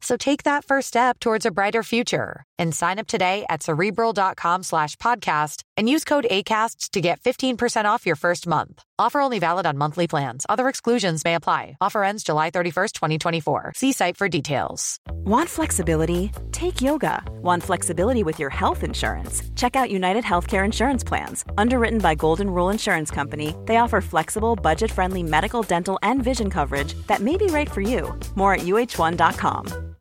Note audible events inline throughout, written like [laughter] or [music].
So take that first step towards a brighter future and sign up today at cerebral.com slash podcast and use code ACasts to get 15% off your first month. Offer only valid on monthly plans. Other exclusions may apply. Offer ends July 31st, 2024. See site for details. Want flexibility? Take yoga. Want flexibility with your health insurance? Check out United Healthcare Insurance Plans. Underwritten by Golden Rule Insurance Company, they offer flexible, budget friendly medical, dental, and vision coverage that may be right for you. More at uh1.com.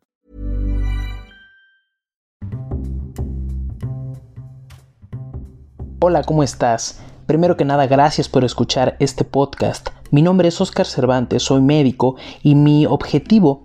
Hola, ¿cómo estás? Primero que nada, gracias por escuchar este podcast. Mi nombre es Oscar Cervantes, soy médico y mi objetivo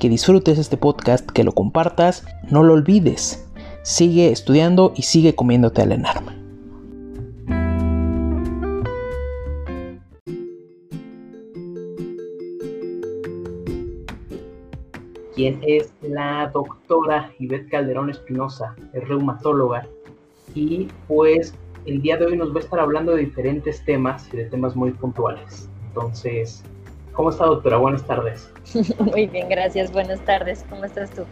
que disfrutes este podcast, que lo compartas, no lo olvides. Sigue estudiando y sigue comiéndote al enarma. Quien es la doctora Ivette Calderón Espinosa, es reumatóloga, y pues el día de hoy nos va a estar hablando de diferentes temas y de temas muy puntuales. Entonces, ¿Cómo está, doctora? Buenas tardes. [laughs] Muy bien, gracias. Buenas tardes. ¿Cómo estás tú?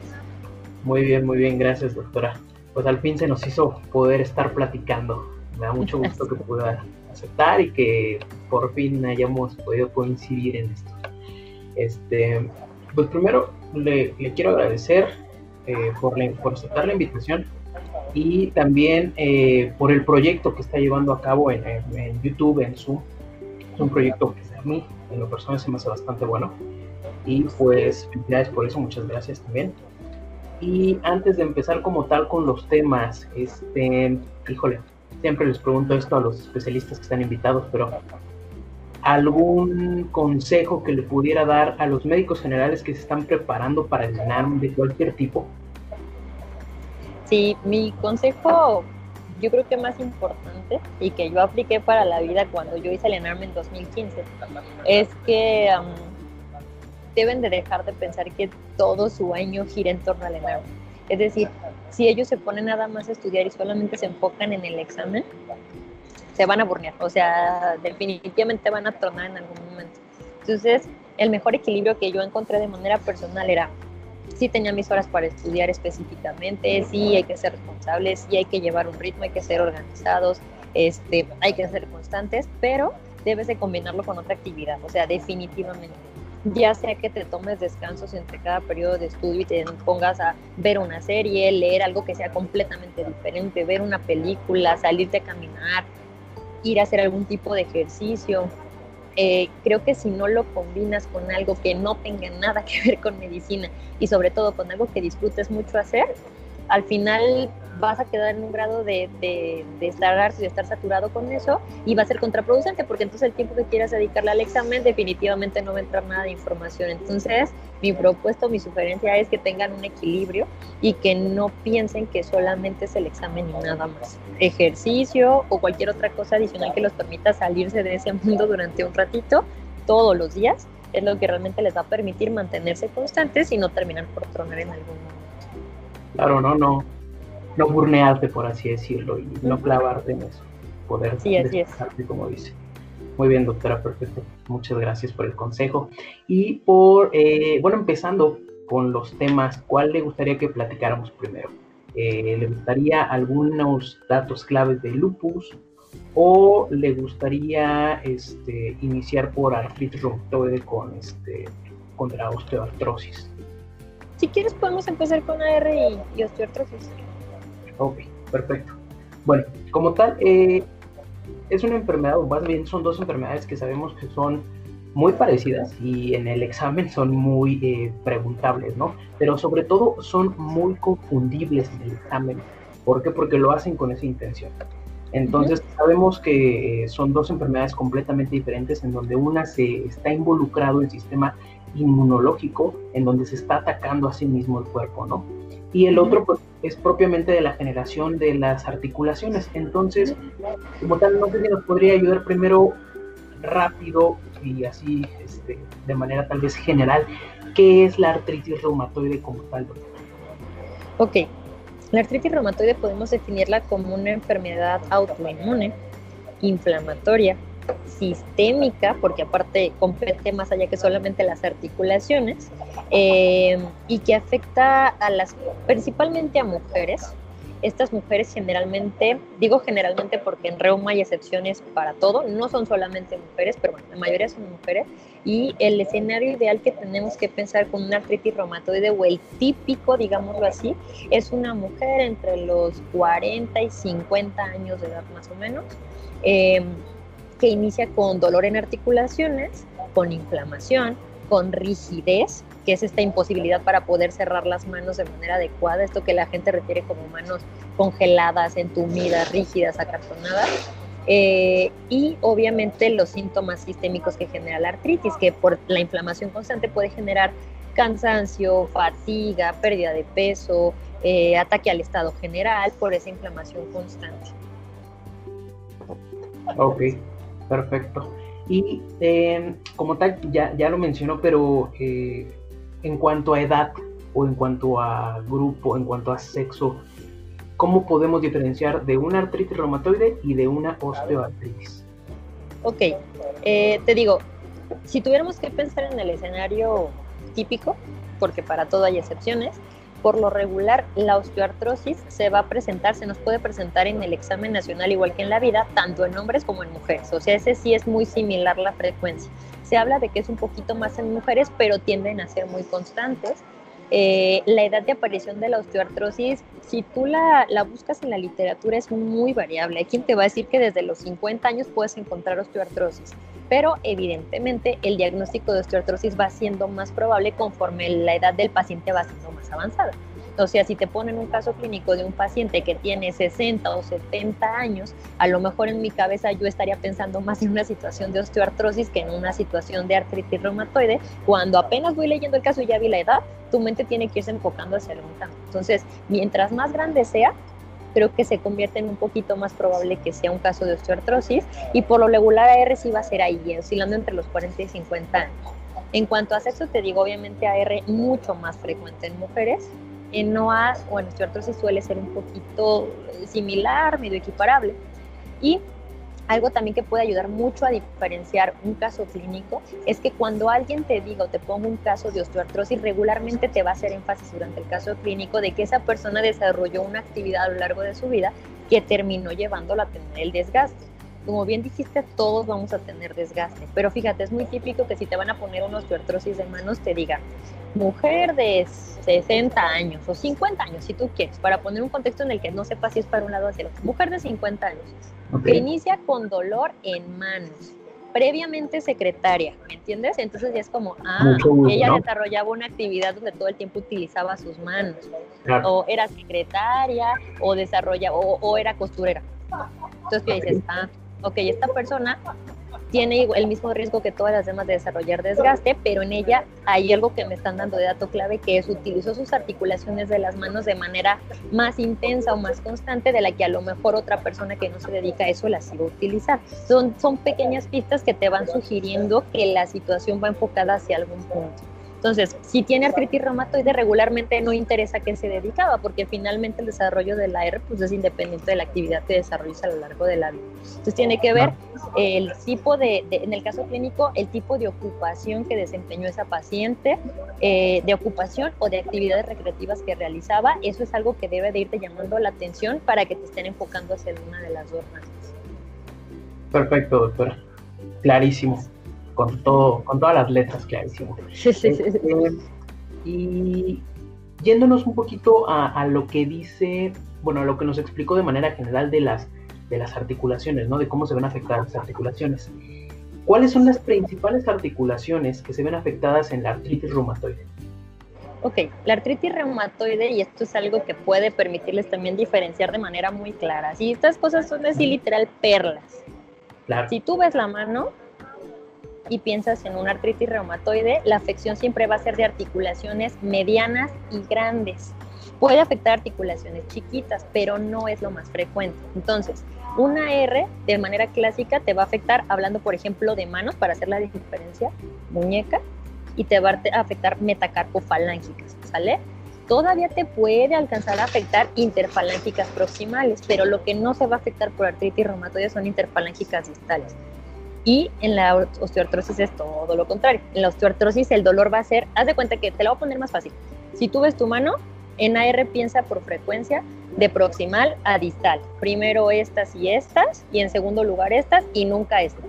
Muy bien, muy bien. Gracias, doctora. Pues al fin se nos hizo poder estar platicando. Me da mucho gusto que pueda aceptar y que por fin hayamos podido coincidir en esto. Este, pues primero le, quiero agradecer eh, por, por aceptar la invitación y también eh, por el proyecto que está llevando a cabo en, en YouTube, en Zoom. Es un proyecto que a mí en lo personal se me hace bastante bueno. Y pues felicidades por eso, muchas gracias también. Y antes de empezar como tal con los temas, este, híjole, siempre les pregunto esto a los especialistas que están invitados, pero ¿algún consejo que le pudiera dar a los médicos generales que se están preparando para el NAM de cualquier tipo? Sí, mi consejo yo creo que más importante y que yo apliqué para la vida cuando yo hice el ENARM en 2015 es que deben de dejar de pensar que todo su año gira en torno al ENARM. Es decir, si ellos se ponen nada más a estudiar y solamente se enfocan en el examen, se van a burnear, o sea, definitivamente van a tronar en algún momento. Entonces, el mejor equilibrio que yo encontré de manera personal era sí tenía mis horas para estudiar específicamente, sí hay que ser responsables, sí hay que llevar un ritmo, hay que ser organizados, este, hay que ser constantes, pero debes de combinarlo con otra actividad, o sea, definitivamente. Ya sea que te tomes descansos entre cada periodo de estudio y te pongas a ver una serie, leer algo que sea completamente diferente, ver una película, salirte a caminar, ir a hacer algún tipo de ejercicio, eh, creo que si no lo combinas con algo que no tenga nada que ver con medicina y sobre todo con algo que disfrutes mucho hacer, al final vas a quedar en un grado de, de, de estar de estar saturado con eso y va a ser contraproducente porque entonces el tiempo que quieras dedicarle al examen definitivamente no va a entrar nada de información. Entonces, mi propuesta, mi sugerencia es que tengan un equilibrio y que no piensen que solamente es el examen y nada más. Ejercicio o cualquier otra cosa adicional que los permita salirse de ese mundo durante un ratito, todos los días, es lo que realmente les va a permitir mantenerse constantes y no terminar por tronar en algún momento. Claro, no, no, no burnearte, por así decirlo, y no clavarte en eso. Poder sí, es. como dice. Muy bien, doctora, perfecto. Muchas gracias por el consejo. Y por, eh, bueno, empezando con los temas, ¿cuál le gustaría que platicáramos primero? Eh, ¿Le gustaría algunos datos claves de lupus o le gustaría este, iniciar por artritis reumatoide con, este, contra osteoartrosis? Si quieres podemos empezar con AR y, osteoartrosis. Ok, perfecto. Bueno, como tal, eh, es una enfermedad, o más bien son dos enfermedades que sabemos que son muy parecidas y en el examen son muy eh, preguntables, ¿no? Pero sobre todo son muy confundibles en el examen. ¿Por qué? Porque lo hacen con esa intención. Entonces sabemos que eh, son dos enfermedades completamente diferentes en donde una se está involucrado en el sistema inmunológico, en donde se está atacando a sí mismo el cuerpo, ¿no? Y el otro pues, es propiamente de la generación de las articulaciones. Entonces, como tal, nos podría ayudar primero rápido y así este, de manera tal vez general, ¿qué es la artritis reumatoide como tal? Ok, la artritis reumatoide podemos definirla como una enfermedad autoinmune, inflamatoria, sistémica, porque aparte compete más allá que solamente las articulaciones, eh, y que afecta a las, principalmente a mujeres. Estas mujeres generalmente, digo generalmente porque en reuma hay excepciones para todo, no son solamente mujeres, pero bueno, la mayoría son mujeres, y el escenario ideal que tenemos que pensar con una artritis reumatoide o el típico, digámoslo así, es una mujer entre los 40 y 50 años de edad más o menos, eh, que inicia con dolor en articulaciones, con inflamación, con rigidez, que es esta imposibilidad para poder cerrar las manos de manera adecuada, esto que la gente refiere como manos congeladas, entumidas, rígidas, acartonadas. Eh, y obviamente los síntomas sistémicos que genera la artritis, que por la inflamación constante puede generar cansancio, fatiga, pérdida de peso, eh, ataque al estado general por esa inflamación constante. Ok, Perfecto. Y em, como tal, ya, ya lo mencionó, pero eh, en cuanto a edad o en cuanto a grupo, en cuanto a sexo, ¿cómo podemos diferenciar de una artritis reumatoide y de una osteoartritis? Ok, eh, te digo, si tuviéramos que pensar en el escenario típico, porque para todo hay excepciones, por lo regular, la osteoartrosis se va a presentar, se nos puede presentar en el examen nacional igual que en la vida, tanto en hombres como en mujeres. O sea, ese sí es muy similar la frecuencia. Se habla de que es un poquito más en mujeres, pero tienden a ser muy constantes. Eh, la edad de aparición de la osteoartrosis, si tú la, la, buscas en la literatura, es muy variable. Hay quien te va a decir que desde los 50 años puedes encontrar osteoartrosis pero evidentemente el diagnóstico de osteoartrosis va siendo más probable conforme la edad del paciente va siendo más avanzada. O sea, si te ponen un caso clínico de un paciente que tiene 60 o 70 años, a lo mejor en mi cabeza yo estaría pensando más en una situación de osteoartrosis que en una situación de artritis reumatoide. Cuando apenas voy leyendo el caso y ya vi la edad, tu mente tiene que irse enfocando hacia algún cambio. Entonces, mientras más grande sea, creo que se convierte en un poquito más probable que sea un caso de osteoartrosis y por lo regular AR sí va a ser ahí, oscilando entre los 40 y 50 años. En cuanto a sexo, te digo, obviamente AR mucho más frecuente en mujeres. En NOA o en osteoartrosis suele ser un poquito similar, medio equiparable. Y algo también que puede ayudar mucho a diferenciar un caso clínico es que cuando alguien te diga o te ponga un caso de osteoartrosis, regularmente te va a hacer énfasis durante el caso clínico de que esa persona desarrolló una actividad a lo largo de su vida que terminó llevándola a tener el desgaste. Como bien dijiste, todos vamos a tener desgaste, pero fíjate, es muy típico que si te van a poner una osteoartrosis de manos, te digan, mujer de 60 años o 50 años, si tú quieres, para poner un contexto en el que no sepas si es para un lado o hacia el otro. Mujer de 50 años, que inicia con dolor en manos, previamente secretaria, ¿me entiendes? Entonces ya es como, ah, ella desarrollaba una actividad donde todo el tiempo utilizaba sus manos, o era secretaria, o desarrolla, o, era costurera. Entonces tú dices, ah, ok, esta persona tiene el mismo riesgo que todas las demás de desarrollar desgaste, pero en ella hay algo que me están dando de dato clave, que es utilizó sus articulaciones de las manos de manera más intensa o más constante de la que a lo mejor otra persona que no se dedica a eso las iba a utilizar. Son, son pequeñas pistas que te van sugiriendo que la situación va enfocada hacia algún punto. Entonces, si tiene artritis reumatoide, regularmente no interesa qué se dedicaba, porque finalmente el desarrollo de la R pues, es independiente de la actividad que desarrolles a lo largo de la vida. Entonces, tiene que ver el tipo de, en el caso clínico, el tipo de ocupación que desempeñó esa paciente, eh, de ocupación o de actividades recreativas que realizaba. Eso es algo que debe de irte llamando la atención para que te estén enfocando hacia una de las dos razas. Perfecto, doctora. Clarísimo con, todo, con todas las letras, clarísimo. Este, y yéndonos un poquito a, lo que dice, bueno, a lo que nos explicó de manera general de las, de las articulaciones, ¿no? De cómo se ven afectadas las articulaciones. ¿Cuáles son las principales articulaciones que se ven afectadas en la artritis reumatoide? Ok, la artritis reumatoide, y esto es algo que puede permitirles también diferenciar de manera muy clara. Si estas cosas son así literal perlas. Claro. Si tú ves la mano, y piensas en una artritis reumatoide, la afección siempre va a ser de articulaciones medianas y grandes. Puede afectar articulaciones chiquitas, pero no es lo más frecuente. Entonces, una R de manera clásica te va a afectar, hablando por ejemplo de manos, para hacer la diferencia, muñeca, y te va a afectar metacarpofalángicas, ¿sale? Todavía te puede alcanzar a afectar interfalángicas proximales, pero lo que no se va a afectar por artritis reumatoide son interfalángicas distales. Y en la osteoartrosis es todo lo contrario. En la osteoartrosis el dolor va a ser, haz de cuenta que te lo voy a poner más fácil. Si tú ves tu mano, en AR piensa por frecuencia de proximal a distal. Primero estas y estas, y en segundo lugar estas y nunca estas.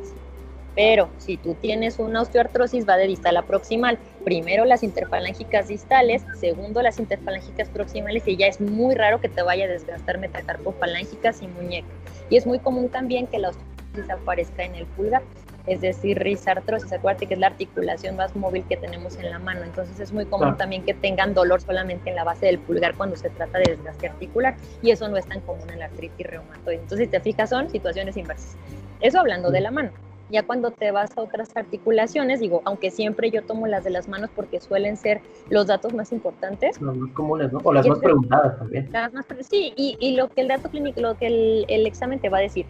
Pero si tú tienes una osteoartrosis, va de distal a proximal. Primero las interfalángicas distales, segundo las interfalángicas proximales, y ya es muy raro que te vaya a desgastar metacarpofalángicas y muñeca. Y es muy común también que la osteoartrosis aparezca en el pulgar, es decir, risartrosis, acuérdate que es la articulación más móvil que tenemos en la mano, entonces es muy común también que tengan dolor solamente en la base del pulgar cuando se trata de desgaste articular, y eso no es tan común en la artritis reumatoide. Entonces, si te fijas, son situaciones inversas. Eso hablando de la mano. Ya cuando te vas a otras articulaciones, digo, aunque siempre yo tomo las de las manos porque suelen ser los datos más importantes. Los más comunes, ¿no? O las más preguntadas también. Las más, sí, y, y, lo que el dato clínico, lo que el, el examen te va a decir.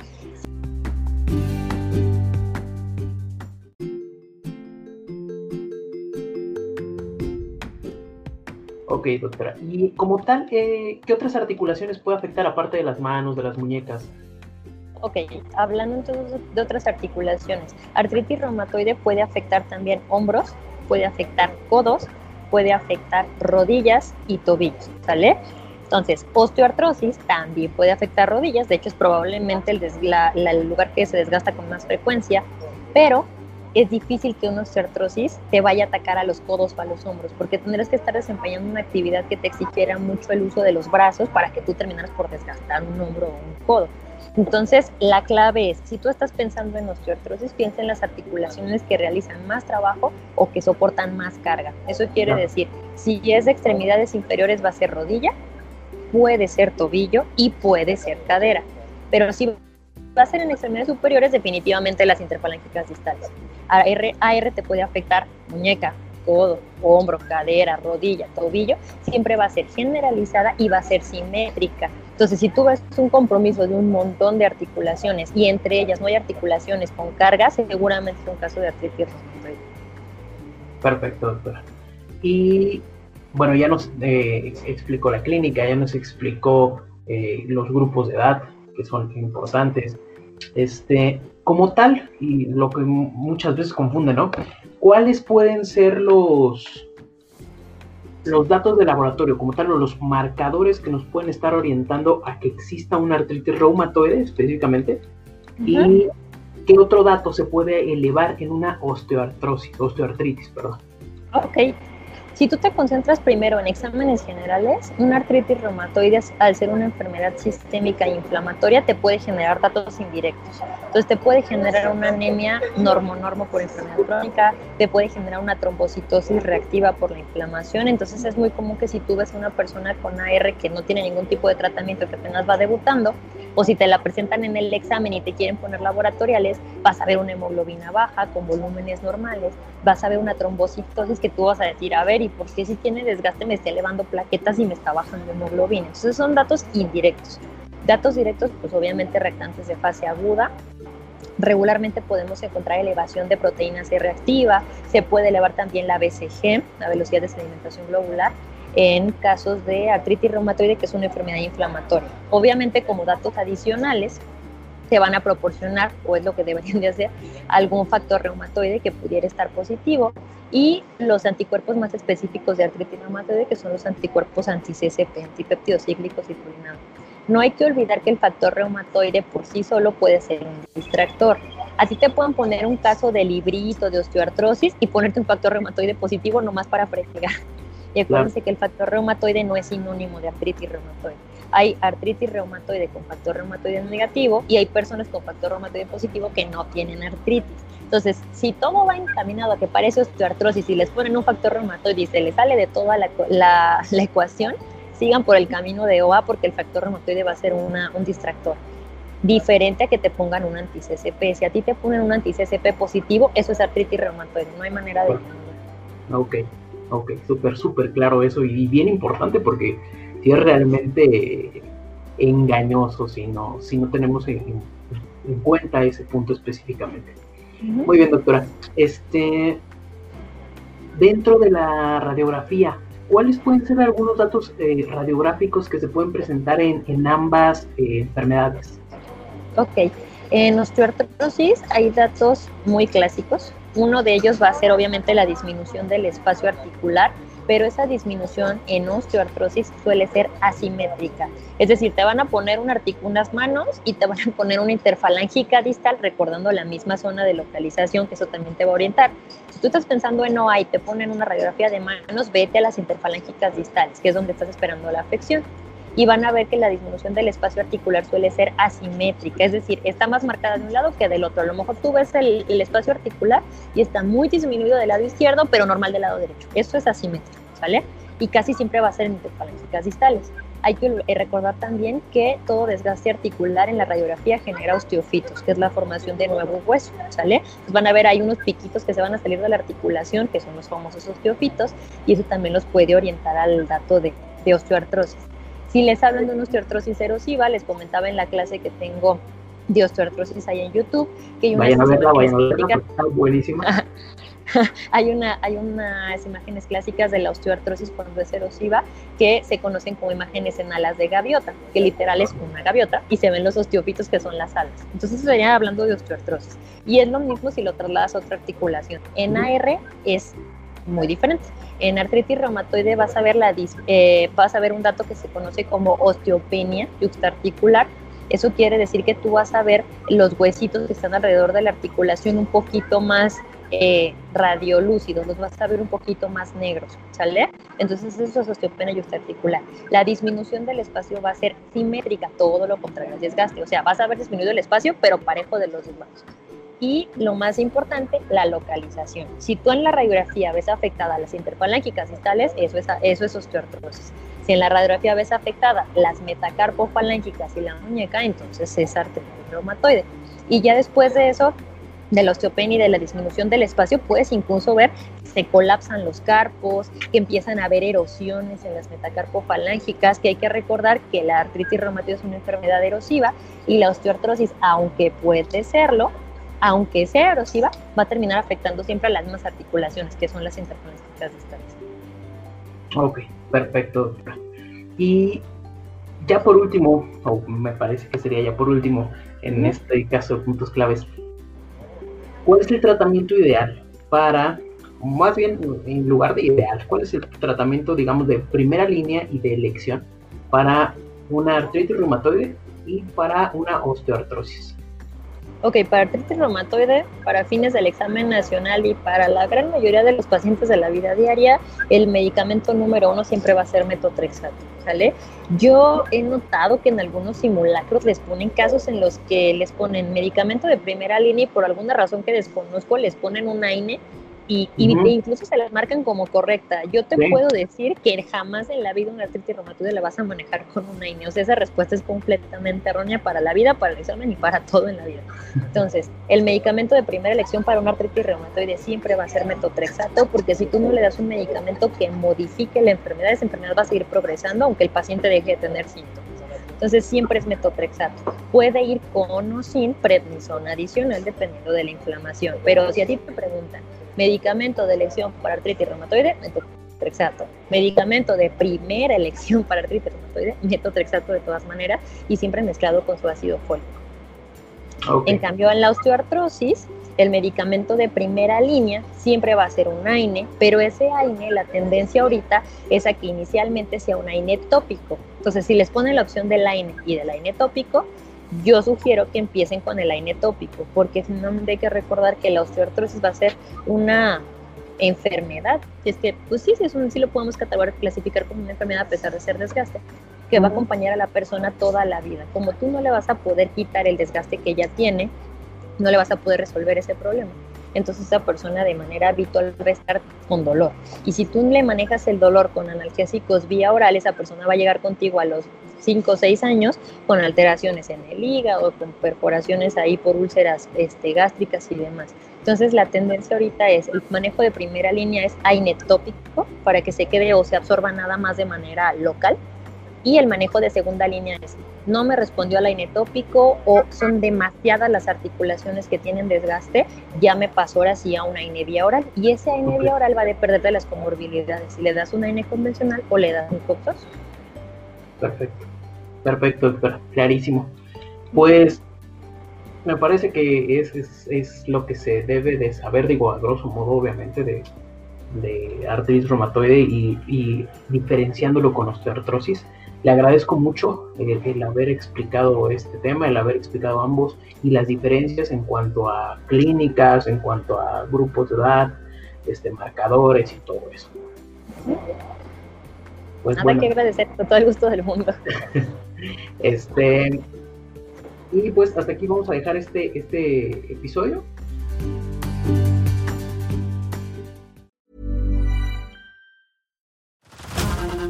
Ok, doctora. Y como tal, eh, ¿qué otras articulaciones puede afectar aparte de las manos, de las muñecas? Ok, hablando entonces de otras articulaciones, artritis reumatoide puede afectar también hombros, puede afectar codos, puede afectar rodillas y tobillos, ¿sale? Entonces, osteoartrosis también puede afectar rodillas, de hecho es probablemente el, el lugar que se desgasta con más frecuencia, pero es difícil que una osteoartrosis te vaya a atacar a los codos o a los hombros, porque tendrás que estar desempeñando una actividad que te exigiera mucho el uso de los brazos para que tú terminaras por desgastar un hombro o un codo. Entonces, la clave es, si tú estás pensando en osteoartrosis, piensa en las articulaciones que realizan más trabajo o que soportan más carga. Eso quiere decir, si es de extremidades inferiores va a ser rodilla, puede ser tobillo y puede ser cadera. Pero si va a ser en extremidades superiores, definitivamente las interfalángicas distales. AR, AR te puede afectar muñeca, codo, hombro, cadera, rodilla, tobillo, siempre va a ser generalizada y va a ser simétrica. Entonces, si tú ves un compromiso de un montón de articulaciones y entre ellas no hay articulaciones con carga, seguramente es un caso de artritis. Perfecto, doctora. Y bueno, ya nos eh, explicó la clínica, ya nos explicó eh, los grupos de edad que son importantes. Este, como tal, y lo que muchas veces confunde, ¿no? ¿Cuáles pueden ser los, los datos de laboratorio, como tal, los marcadores que nos pueden estar orientando a que exista una artritis reumatoide específicamente? ¿Y qué otro dato se puede elevar en una osteoartrosis, osteoartritis, perdón? Ok. Si tú te concentras primero en exámenes generales, una artritis reumatoide, al ser una enfermedad sistémica e inflamatoria, te puede generar datos indirectos. Entonces, te puede generar una anemia normo-normo por enfermedad crónica, te puede generar una trombocitosis reactiva por la inflamación. Entonces, es muy común que si tú ves a una persona con AR que no tiene ningún tipo de tratamiento, que apenas va debutando, o si te la presentan en el examen y te quieren poner laboratoriales, vas a ver una hemoglobina baja con volúmenes normales, vas a ver una trombocitosis que tú vas a decir, a ver, ¿y por qué si tiene desgaste me está elevando plaquetas y me está bajando hemoglobina? Entonces son datos indirectos. Datos directos, pues obviamente reactantes de fase aguda, regularmente podemos encontrar elevación de proteína C reactiva, se puede elevar también la BCG, la velocidad de sedimentación globular, en casos de artritis reumatoide, que es una enfermedad inflamatoria. Obviamente, como datos adicionales, te van a proporcionar, o es lo que deberían de hacer, algún factor reumatoide que pudiera estar positivo y los anticuerpos más específicos de artritis reumatoide, que son los anticuerpos anti-CCP, antipéptidos cíclicos y purinados. No hay que olvidar que el factor reumatoide por sí solo puede ser un distractor. Así te pueden poner un caso de librito, de osteoartrosis y ponerte un factor reumatoide positivo nomás para fregar. Y acuérdense que el factor reumatoide no es sinónimo de artritis reumatoide. Hay artritis reumatoide con factor reumatoide negativo y hay personas con factor reumatoide positivo que no tienen artritis. Entonces, si todo va encaminado a que parece osteoartrosis y les ponen un factor reumatoide y se les sale de toda la, la, ecuación, sigan por el camino de OA porque el factor reumatoide va a ser una, un distractor. Diferente a que te pongan un anti-CCP. Si a ti te ponen un anti-CCP positivo, eso es artritis reumatoide. No hay manera de... Ok. Ok, súper, súper claro eso y bien importante porque si es realmente engañoso si no, si no tenemos en, cuenta ese punto específicamente. Muy bien, doctora. Este, dentro de la radiografía, ¿cuáles pueden ser algunos datos eh, radiográficos que se pueden presentar en, ambas eh, enfermedades? Ok, en osteoartrosis hay datos muy clásicos, uno de ellos va a ser obviamente la disminución del espacio articular, pero esa disminución en osteoartrosis suele ser asimétrica. Es decir, te van a poner unas manos y te van a poner una interfalángica distal recordando la misma zona de localización, que eso también te va a orientar. Si tú estás pensando en OA y te ponen una radiografía de manos, vete a las interfalángicas distales, que es donde estás esperando la afección y van a ver que la disminución del espacio articular suele ser asimétrica, es decir, está más marcada de un lado que del otro. A lo mejor tú ves el, espacio articular y está muy disminuido del lado izquierdo, pero normal del lado derecho. Eso es asimétrico, ¿vale? Y casi siempre va a ser en interfalangicas distales. Hay que recordar también que todo desgaste articular en la radiografía genera osteofitos, que es la formación de nuevo hueso, ¿sale? van a ver, hay unos piquitos que se van a salir de la articulación, que son los famosos osteofitos, y eso también los puede orientar al dato de osteoartrosis. Si les hablan de una osteoartrosis erosiva, les comentaba en la clase que tengo de osteoartrosis ahí en YouTube, que hay vayan a verla, está buenísima. [laughs] hay, una, hay unas imágenes clásicas de la osteoartrosis cuando es erosiva que se conocen como imágenes en alas de gaviota, que literal es una gaviota y se ven los osteofitos que son las alas. Entonces estaría hablando de osteoartrosis. Y es lo mismo si lo trasladas a otra articulación. En AR es muy diferente. En artritis reumatoide vas a ver, la, eh, vas a ver un dato que se conoce como osteopenia yuxtarticular. Eso quiere decir que tú vas a ver los huesitos que están alrededor de la articulación un poquito más eh, radiolúcidos, los vas a ver un poquito más negros, ¿sale? Entonces eso es osteopenia yuxtarticular. La disminución del espacio va a ser simétrica, todo lo contrario al desgaste. O sea, vas a ver disminuido el espacio, pero parejo de los dos lados y lo más importante, la localización. Si tú en la radiografía ves afectada las interfalángicas distales, eso es, eso es osteoartrosis. Si en la radiografía ves afectada las metacarpofalángicas y la muñeca, entonces es artritis reumatoide. Y ya después de eso, de la osteopenia y de la disminución del espacio, puedes incluso ver se colapsan los carpos, que empiezan a haber erosiones en las metacarpofalángicas, que hay que recordar que la artritis reumatoide es una enfermedad erosiva y la osteoartrosis, aunque puede serlo, aunque sea erosiva, va a terminar afectando siempre a las mismas articulaciones, que son las interfalángicas distales. Ok, perfecto. Y ya por último, o me parece que sería ya por último, en este caso de puntos claves, ¿cuál es el tratamiento ideal para, más bien en lugar de ideal, cuál es el tratamiento, digamos, de primera línea y de elección para una artritis reumatoide y para una osteoartrosis? Ok, para artritis reumatoide, para fines del examen nacional y para la gran mayoría de los pacientes de la vida diaria, el medicamento número uno siempre va a ser metotrexato, ¿sale? Yo he notado que en algunos simulacros les ponen casos en los que les ponen medicamento de primera línea y por alguna razón que desconozco les ponen un AINE y, incluso se las marcan como correcta. Yo te puedo decir que jamás en la vida una artritis reumatoide la vas a manejar con una INE. O sea, esa respuesta es completamente errónea para la vida, para el examen y para todo en la vida. Entonces, el medicamento de primera elección para una artritis reumatoide siempre va a ser metotrexato, porque si tú no le das un medicamento que modifique la enfermedad, esa enfermedad va a seguir progresando aunque el paciente deje de tener síntomas. Entonces siempre es metotrexato. Puede ir con o sin prednisona adicional dependiendo de la inflamación. Pero si a ti te preguntan, Medicamento de elección para artritis reumatoide, metotrexato. Medicamento de primera elección para artritis reumatoide, metotrexato de todas maneras y siempre mezclado con su ácido fólico. En cambio, en la osteoartrosis, el medicamento de primera línea siempre va a ser un AINE, pero ese AINE, la tendencia ahorita es a que inicialmente sea un AINE tópico. Entonces, si les ponen la opción del AINE y del AINE tópico, yo sugiero que empiecen con el AINE tópico, porque finalmente hay que recordar que la osteoartrosis va a ser una enfermedad. Es que, pues sí, sí, es un, sí lo podemos catalogar, clasificar como una enfermedad a pesar de ser desgaste, que va a acompañar a la persona toda la vida. Como tú no le vas a poder quitar el desgaste que ella tiene, no le vas a poder resolver ese problema. Entonces esa persona de manera habitual va a estar con dolor. Y si tú le manejas el dolor con analgésicos vía oral, esa persona va a llegar contigo a los 5 o 6 años con alteraciones en el hígado, con perforaciones ahí por úlceras este, gástricas y demás. Entonces la tendencia ahorita es el manejo de primera línea es ainetópico para que se quede o se absorba nada más de manera local y el manejo de segunda línea es no me respondió al ainetópico o son demasiadas las articulaciones que tienen desgaste, ya me pasó ahora sí a una vía oral y ese vía oral va a depender de las comorbilidades, si le das una AINE convencional o le das un COXOS. Perfecto. Perfecto, clarísimo. Pues me parece que es, es, lo que se debe de saber, digo, a grosso modo, obviamente, de, de artritis reumatoide y, diferenciándolo con osteoartrosis. Le agradezco mucho el, haber explicado este tema, el haber explicado ambos y las diferencias en cuanto a clínicas, en cuanto a grupos de edad, este, marcadores y todo eso. Pues Nada que agradecer, con todo el gusto del mundo. [laughs] Este, y pues hasta aquí vamos a dejar este, este episodio.